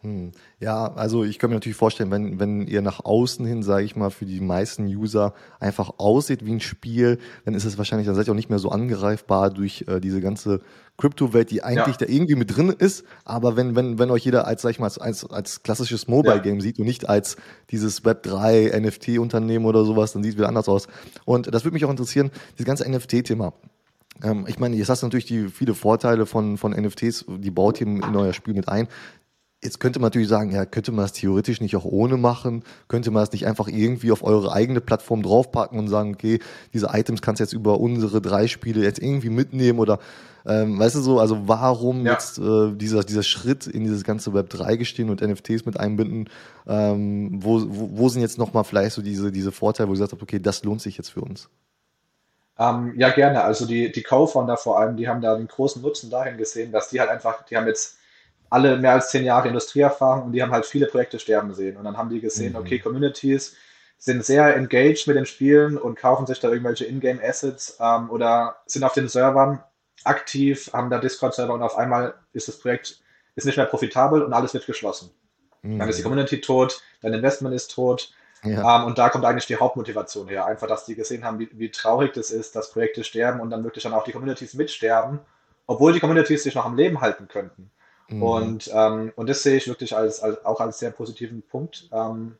Hm. Ja, also ich kann mir natürlich vorstellen, wenn, wenn ihr nach außen hin, sage ich mal, für die meisten User einfach aussieht wie ein Spiel, dann ist es wahrscheinlich, dann seid ihr auch nicht mehr so angreifbar durch äh, diese ganze Kryptowelt, die eigentlich ja. da irgendwie mit drin ist. Aber wenn, wenn, wenn euch jeder als, sag ich mal, als, als klassisches Mobile-Game ja. sieht und nicht als dieses Web3 NFT-Unternehmen oder sowas, dann sieht es wieder anders aus. Und das würde mich auch interessieren, dieses ganze NFT-Thema. Ähm, ich meine, jetzt hast du natürlich die viele Vorteile von, von NFTs, die baut ihr in euer Spiel mit ein. Jetzt könnte man natürlich sagen, ja, könnte man das theoretisch nicht auch ohne machen? Könnte man das nicht einfach irgendwie auf eure eigene Plattform draufpacken und sagen, okay, diese Items kannst du jetzt über unsere drei Spiele jetzt irgendwie mitnehmen oder ähm, weißt du so, also warum ja. jetzt äh, dieser, dieser Schritt in dieses ganze Web 3 gestehen und NFTs mit einbinden? Ähm, wo, wo, wo sind jetzt nochmal vielleicht so diese, diese Vorteile, wo ihr gesagt habt, okay, das lohnt sich jetzt für uns? Ähm, ja, gerne. Also die, die Co-Founder vor allem, die haben da den großen Nutzen dahin gesehen, dass die halt einfach, die haben jetzt alle mehr als zehn Jahre Industrieerfahrung und die haben halt viele Projekte sterben sehen. Und dann haben die gesehen, mhm. okay, Communities sind sehr engaged mit den Spielen und kaufen sich da irgendwelche Ingame-Assets ähm, oder sind auf den Servern aktiv, haben da Discord-Server und auf einmal ist das Projekt ist nicht mehr profitabel und alles wird geschlossen. Mhm. Dann ist die Community tot, dein Investment ist tot ja. Ähm, und da kommt eigentlich die Hauptmotivation her. Einfach, dass die gesehen haben, wie, wie traurig das ist, dass Projekte sterben und dann wirklich dann auch die Communities mitsterben, obwohl die Communities sich noch am Leben halten könnten. Mhm. Und, ähm, und das sehe ich wirklich als, als, auch als sehr positiven Punkt. Ähm,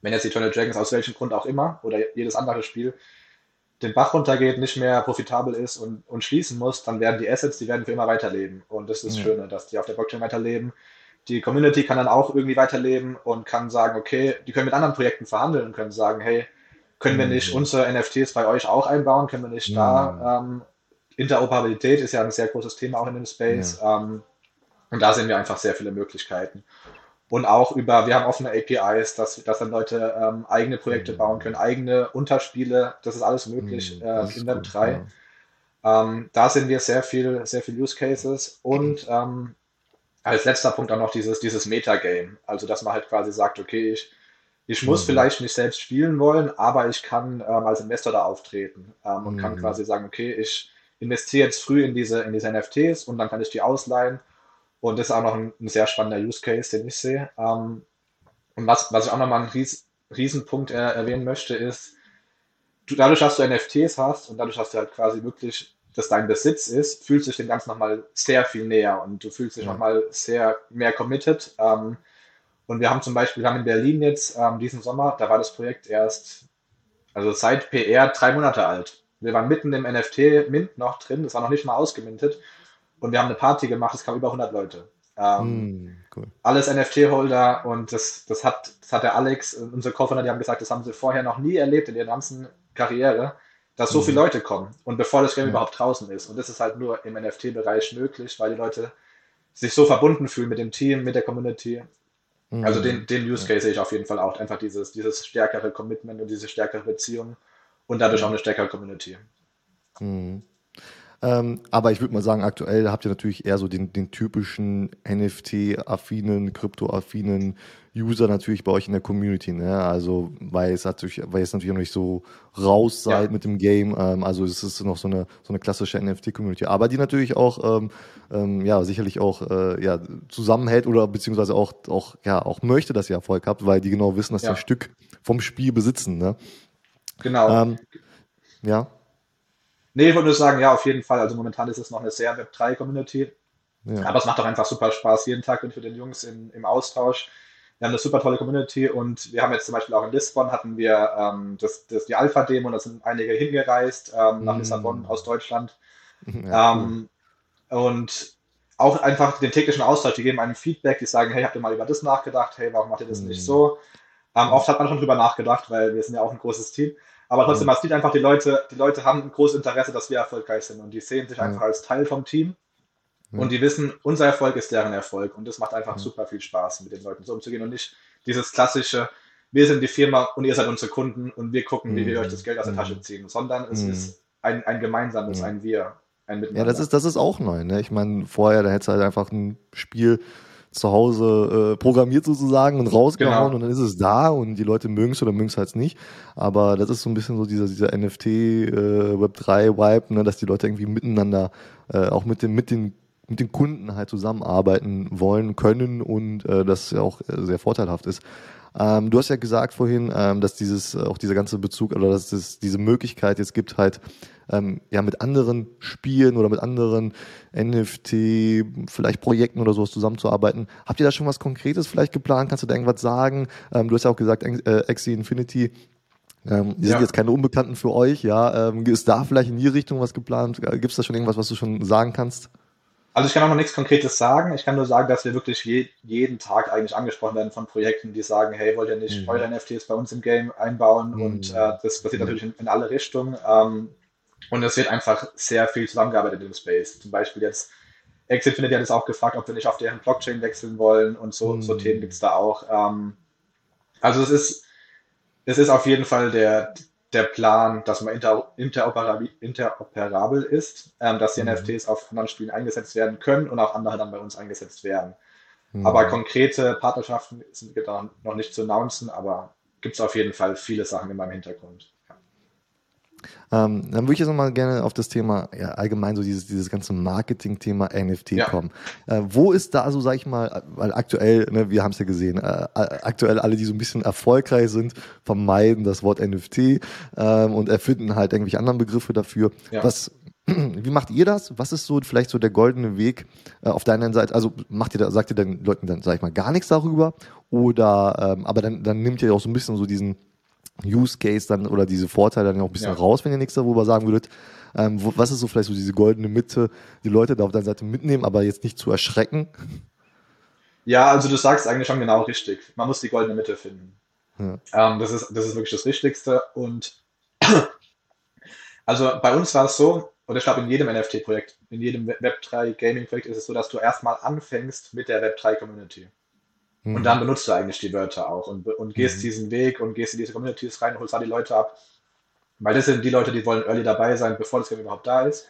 wenn jetzt die Eternal Dragons aus welchem Grund auch immer oder jedes andere Spiel den Bach runtergeht, nicht mehr profitabel ist und, und schließen muss, dann werden die Assets, die werden für immer weiterleben. Und das ist das ja. Schöne, dass die auf der Blockchain weiterleben die Community kann dann auch irgendwie weiterleben und kann sagen, okay, die können mit anderen Projekten verhandeln und können sagen, hey, können wir nicht mhm. unsere NFTs bei euch auch einbauen? Können wir nicht mhm. da, ähm, Interoperabilität ist ja ein sehr großes Thema auch in dem Space. Ja. Ähm, und da sehen wir einfach sehr viele Möglichkeiten. Und auch über, wir haben offene APIs, dass, dass dann Leute ähm, eigene Projekte mhm. bauen können, eigene Unterspiele, das ist alles möglich mhm, äh, in Web 3. Ja. Ähm, da sehen wir sehr viel, sehr viel Use Cases und ähm, als letzter Punkt auch noch dieses, dieses Metagame. Also, dass man halt quasi sagt, okay, ich, ich muss mhm. vielleicht nicht selbst spielen wollen, aber ich kann ähm, als Investor da auftreten ähm, und mhm. kann quasi sagen, okay, ich investiere jetzt früh in diese, in diese NFTs und dann kann ich die ausleihen. Und das ist auch noch ein, ein sehr spannender Use Case, den ich sehe. Ähm, und was, was ich auch nochmal einen Ries, Riesenpunkt äh, erwähnen möchte, ist, du, dadurch, dass du NFTs hast und dadurch, dass du halt quasi wirklich das dein Besitz ist, fühlst du dich dem Ganzen nochmal sehr viel näher und du fühlst dich ja. nochmal sehr mehr committed. Ähm, und wir haben zum Beispiel, wir haben in Berlin jetzt ähm, diesen Sommer, da war das Projekt erst, also seit PR drei Monate alt. Wir waren mitten im NFT-Mint noch drin, das war noch nicht mal ausgemintet. Und wir haben eine Party gemacht, es kamen über 100 Leute. Ähm, mm, cool. Alles NFT-Holder und das, das, hat, das hat der Alex, unsere Co-Founder, die haben gesagt, das haben sie vorher noch nie erlebt in ihrer ganzen Karriere dass so viele mhm. Leute kommen und bevor das Game ja. überhaupt draußen ist. Und das ist halt nur im NFT-Bereich möglich, weil die Leute sich so verbunden fühlen mit dem Team, mit der Community. Mhm. Also den, den Use Case ja. sehe ich auf jeden Fall auch. Einfach dieses, dieses stärkere Commitment und diese stärkere Beziehung und dadurch auch eine stärkere Community. Mhm. Ähm, aber ich würde mal sagen, aktuell habt ihr natürlich eher so den, den typischen NFT-affinen, Krypto-affinen User natürlich bei euch in der Community. Ne? Also, weil es natürlich, weil es natürlich noch nicht so raus seid ja. mit dem Game. Ähm, also, es ist noch so eine, so eine klassische NFT-Community. Aber die natürlich auch, ähm, ähm, ja, sicherlich auch, äh, ja, zusammenhält oder beziehungsweise auch, auch, ja, auch möchte, dass ihr Erfolg habt, weil die genau wissen, dass ja. sie ein Stück vom Spiel besitzen. Ne? Genau. Ähm, ja. Nee, ich wollte nur sagen, ja, auf jeden Fall. Also momentan ist es noch eine sehr Web3-Community. Ja. Aber es macht doch einfach super Spaß. Jeden Tag bin ich mit den Jungs in, im Austausch. Wir haben eine super tolle Community und wir haben jetzt zum Beispiel auch in Lissabon hatten wir ähm, das, das, die Alpha-Demo, da sind einige hingereist ähm, nach mm. Lissabon aus Deutschland. <laughs> Ja, ähm, cool. Und auch einfach den täglichen Austausch, die geben einem Feedback, die sagen, hey, habt ihr mal über das nachgedacht? Hey, warum macht ihr das mhm. nicht so? Ähm, oft hat man schon drüber nachgedacht, weil wir sind ja auch ein großes Team. Aber trotzdem, man sieht einfach, die Leute, die Leute haben ein großes Interesse, dass wir erfolgreich sind und die sehen sich einfach als Teil vom Team. Und die wissen, unser Erfolg ist deren Erfolg. Und das macht einfach super viel Spaß, mit den Leuten so umzugehen und nicht dieses klassische, wir sind die Firma und ihr seid unsere Kunden und wir gucken, wie wir euch das Geld aus der Tasche ziehen, sondern es ist ein, ein gemeinsames, ein Wir, ein Miteinander. Ja, das ist, das ist auch neu. Ne? Ich meine, vorher, da hättest du halt einfach ein Spiel zu Hause äh, programmiert sozusagen und rausgehauen genau. und dann ist es da und die Leute mögen es oder mögen es halt nicht. Aber das ist so ein bisschen so dieser, dieser NFT äh, Web3-Vibe, ne, dass die Leute irgendwie miteinander, äh, auch mit, dem, mit den mit den Kunden halt zusammenarbeiten wollen können und äh, das ja auch äh, sehr vorteilhaft ist. Ähm, du hast ja gesagt vorhin, ähm, dass dieses auch dieser ganze Bezug oder dass es diese Möglichkeit jetzt gibt, halt ähm, ja mit anderen Spielen oder mit anderen NFT, vielleicht Projekten oder sowas zusammenzuarbeiten. Habt ihr da schon was Konkretes vielleicht geplant? Kannst du da irgendwas sagen? Ähm, du hast ja auch gesagt, äh, Axie Infinity. Ähm, die ja. sind jetzt keine Unbekannten für euch, ja. Ähm, ist da vielleicht in die Richtung was geplant? Gibt es da schon irgendwas, was du schon sagen kannst? Also ich kann auch noch nichts Konkretes sagen. Ich kann nur sagen, dass wir wirklich je, jeden Tag eigentlich angesprochen werden von Projekten, die sagen, hey, wollt ihr nicht mhm. eure NFTs bei uns im Game einbauen? Mhm. Und äh, das passiert mhm. natürlich in, in, alle Richtungen. Ähm, und es wird einfach sehr viel zusammengearbeitet im Space. Zum Beispiel jetzt Exit findet ja das auch gefragt, ob wir nicht auf deren Blockchain wechseln wollen und so, so Themen gibt es da auch. Ähm, also es ist, es ist auf jeden Fall der, der Plan, dass man inter, interoperabel, interoperabel ist, ähm, dass die mhm. NFTs auf anderen Spielen eingesetzt werden können und auch andere dann bei uns eingesetzt werden. Mhm. Aber konkrete Partnerschaften sind noch nicht zu announcen, aber gibt es auf jeden Fall viele Sachen in meinem Hintergrund. Ähm, dann würde ich jetzt nochmal gerne auf das Thema, ja, allgemein so dieses, dieses ganze Marketing-Thema NFT ja. kommen. Äh, wo ist da so, sag ich mal, weil aktuell, ne, wir haben es ja gesehen, äh, aktuell alle, die so ein bisschen erfolgreich sind, vermeiden das Wort NFT ähm, und erfinden halt irgendwelche anderen Begriffe dafür. Ja. Was, wie macht ihr das? Was ist so vielleicht so der goldene Weg äh, auf deiner Seite? Also macht ihr da, sagt ihr den Leuten dann, sag ich mal, gar nichts darüber? Oder ähm, aber dann, dann nimmt ihr auch so ein bisschen so diesen Use Case dann oder diese Vorteile dann auch ein bisschen ja. raus, wenn ihr nichts darüber sagen würdet. Ähm, wo, was ist so vielleicht so diese goldene Mitte, die Leute da auf deiner Seite mitnehmen, aber jetzt nicht zu erschrecken? Ja, also du sagst eigentlich schon genau richtig. Man muss die goldene Mitte finden. Ja. Ähm, das, ist, das ist wirklich das Wichtigste. Und <clears throat> also bei uns war es so, oder ich glaube in jedem NFT-Projekt, in jedem Web3 Gaming-Projekt ist es so, dass du erstmal anfängst mit der Web3-Community. Mhm. Und dann benutzt du eigentlich die Wörter auch und, und gehst mhm. diesen Weg und gehst in diese Communities rein, holst da die Leute ab. Weil das sind die Leute, die wollen early dabei sein, bevor das Game überhaupt da ist.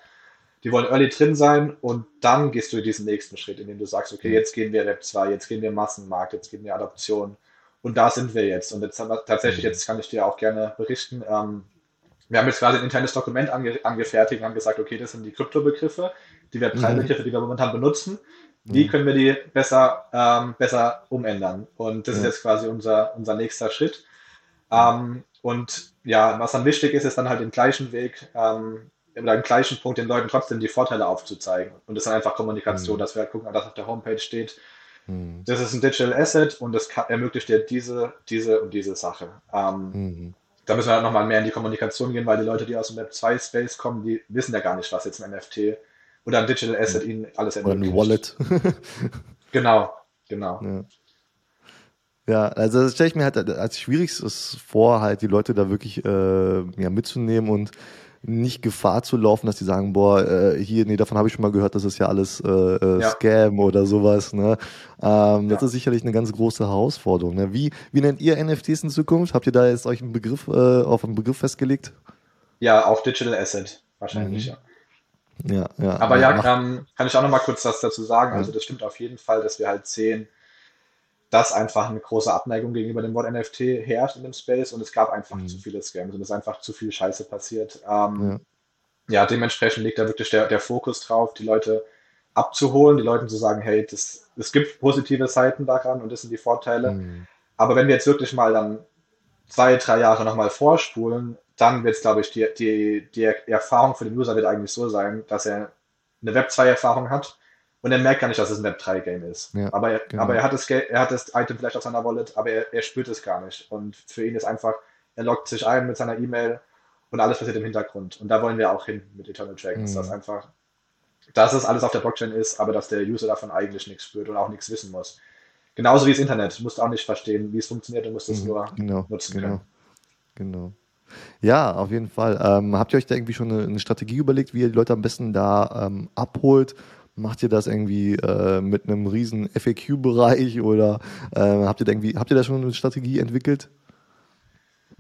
Die wollen early drin sein und dann gehst du diesen nächsten Schritt, indem du sagst, okay, mhm. jetzt gehen wir Web 2, jetzt gehen wir Massenmarkt, jetzt gehen wir Adoption. Und da sind wir jetzt. Und jetzt haben wir tatsächlich, mhm. jetzt kann ich dir auch gerne berichten, ähm, wir haben jetzt gerade ein internes Dokument ange angefertigt und haben gesagt, okay, das sind die Kryptobegriffe, die Web3-Begriffe, mhm. die wir momentan benutzen. Wie mhm. können wir die besser, ähm, besser umändern? Und das ja. ist jetzt quasi unser, unser nächster Schritt. Ähm, und ja, was dann wichtig ist, ist dann halt den gleichen Weg ähm, oder den gleichen Punkt den Leuten trotzdem die Vorteile aufzuzeigen. Und das ist dann einfach Kommunikation, mhm. dass wir halt gucken, dass auf der Homepage steht, mhm. das ist ein Digital Asset und das kann, ermöglicht dir diese, diese und diese Sache. Ähm, mhm. Da müssen wir halt nochmal mehr in die Kommunikation gehen, weil die Leute, die aus dem Web 2 Space kommen, die wissen ja gar nicht, was jetzt ein NFT ist oder ein Digital Asset ihnen alles ermöglicht. Oder ein Wallet. <laughs> genau, genau. Ja. Ja, also das stelle ich mir halt als schwierigstes vor, halt die Leute da wirklich äh, ja, mitzunehmen und nicht Gefahr zu laufen, dass die sagen, boah, äh, hier, nee, davon habe ich schon mal gehört, das ist ja alles äh, äh, ja. Scam oder sowas. Ne? Ähm, ja. Das ist sicherlich eine ganz große Herausforderung. Ne? Wie, wie nennt ihr NFTs in Zukunft? Habt ihr da jetzt euch einen Begriff äh, auf einen Begriff festgelegt? Ja, auf Digital Asset wahrscheinlich, mhm. ja. Ja, ja. Aber ja, kann, kann ich auch noch mal kurz was dazu sagen. Also das stimmt auf jeden Fall, dass wir halt sehen, dass einfach eine große Abneigung gegenüber dem Wort NFT herrscht in dem Space und es gab einfach mhm. zu viele Scams und es ist einfach zu viel Scheiße passiert. Ähm, ja. ja. dementsprechend liegt da wirklich der, der Fokus drauf, die Leute abzuholen, die Leuten zu sagen, hey, das, es gibt positive Seiten daran und das sind die Vorteile. Mhm. Aber wenn wir jetzt wirklich mal dann zwei, drei Jahre nochmal vorspulen, dann wird es, glaube ich, die, die, die Erfahrung für den User wird eigentlich so sein, dass er eine Web 2-Erfahrung hat und er merkt gar nicht, dass es ein Web 3-Game ist. Ja, aber, er, genau. aber er, hat das, er hat das Item vielleicht auf seiner Wallet, aber er, er spürt es gar nicht. Und für ihn ist einfach, er loggt sich ein mit seiner E-Mail und alles passiert im Hintergrund. Und da wollen wir auch hin mit Eternal Dragons, mhm. dass einfach dass es alles auf der Blockchain ist, aber dass der User davon eigentlich nichts spürt und auch nichts wissen muss. Genauso wie das Internet. Du musst auch nicht verstehen, wie es funktioniert, du musst es mhm, nur genau, nutzen genau, können. Genau. Ja, auf jeden Fall. Ähm, habt ihr euch da irgendwie schon eine, eine, Strategie überlegt, wie ihr die Leute am besten da ähm, abholt? Macht ihr das irgendwie äh, mit einem riesen FAQ-Bereich oder äh, habt ihr da irgendwie, habt ihr da schon eine Strategie entwickelt?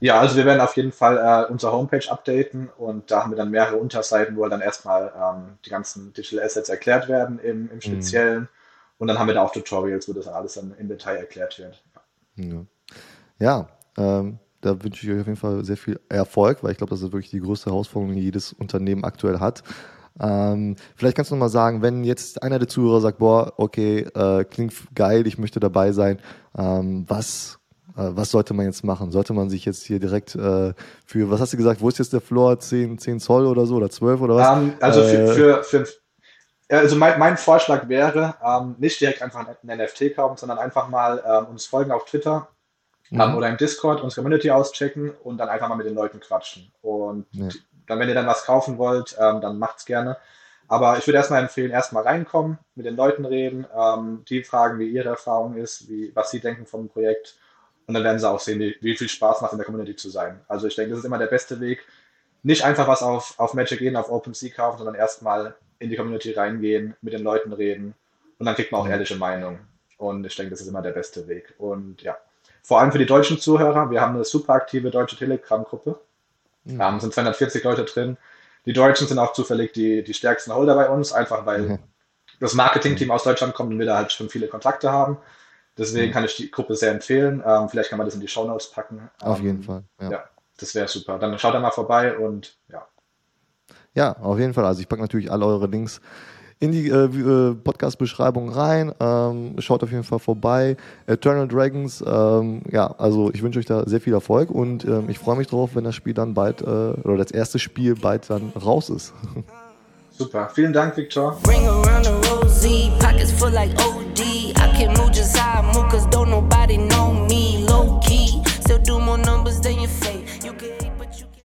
Ja, also wir werden auf jeden Fall äh, unsere Homepage updaten und da haben wir dann mehrere Unterseiten, wo dann erstmal ähm, die ganzen Digital Assets erklärt werden im, im mhm. Speziellen. Mhm. Und dann haben wir da auch Tutorials, wo das alles dann im Detail erklärt wird. Ja, ja ähm, da wünsche ich euch auf jeden Fall sehr viel Erfolg, weil ich glaube, das ist wirklich die größte Herausforderung, die jedes Unternehmen aktuell hat. Ähm, vielleicht kannst du noch mal sagen, wenn jetzt einer der Zuhörer sagt, boah, okay, äh, klingt geil, ich möchte dabei sein, ähm, was, äh, was sollte man jetzt machen? Sollte man sich jetzt hier direkt äh, für, was hast du gesagt, wo ist jetzt der Floor? 10, 10 Zoll oder so oder 12 oder was? Um, ähm, also für, äh, für, für, also mein, mein Vorschlag wäre, ähm, nicht direkt einfach ein NFT kaufen, sondern einfach mal ähm, uns folgen auf Twitter mhm. oder im Discord unsere Community auschecken und dann einfach mal mit den Leuten quatschen. Und ja. dann, wenn ihr dann was kaufen wollt, ähm, dann macht's gerne. Aber ich würde erstmal empfehlen, erstmal reinkommen, mit den Leuten reden, ähm, die fragen, wie ihre Erfahrung ist, wie, was sie denken vom Projekt. Und dann werden sie auch sehen, wie, wie viel Spaß macht in der Community zu sein. Also ich denke, das ist immer der beste Weg. Nicht einfach was auf, auf Magic gehen, auf OpenSea kaufen, sondern erstmal in die Community reingehen, mit den Leuten reden und dann kriegt man auch ehrliche Meinung. Und ich denke, das ist immer der beste Weg. Und ja, vor allem für die deutschen Zuhörer. Wir haben eine super aktive deutsche Telegram-Gruppe. Mhm. Ähm, sind 240 Leute drin. Die Deutschen sind auch zufällig die, die stärksten Holder bei uns, einfach weil mhm. das Marketing-Team aus Deutschland kommt und wir da halt schon viele Kontakte haben. Deswegen mhm. kann ich die Gruppe sehr empfehlen. Ähm, vielleicht kann man das in die Show Notes packen. Auf ähm, jeden Fall. Ja, ja das wäre super. Dann schaut da mal vorbei und ja. Ja, auf jeden Fall. Also ich packe natürlich alle eure Links in die äh, äh, Podcast-Beschreibung rein. Ähm, schaut auf jeden Fall vorbei. Eternal Dragons, ähm, ja, also ich wünsche euch da sehr viel Erfolg und ähm, ich freue mich drauf, wenn das Spiel dann bald, äh, oder das erste Spiel bald dann raus ist. <laughs> Super, vielen Dank, Victor. Bring around the rosy, pockets full like OD. I can move just how I move, cause don't nobody know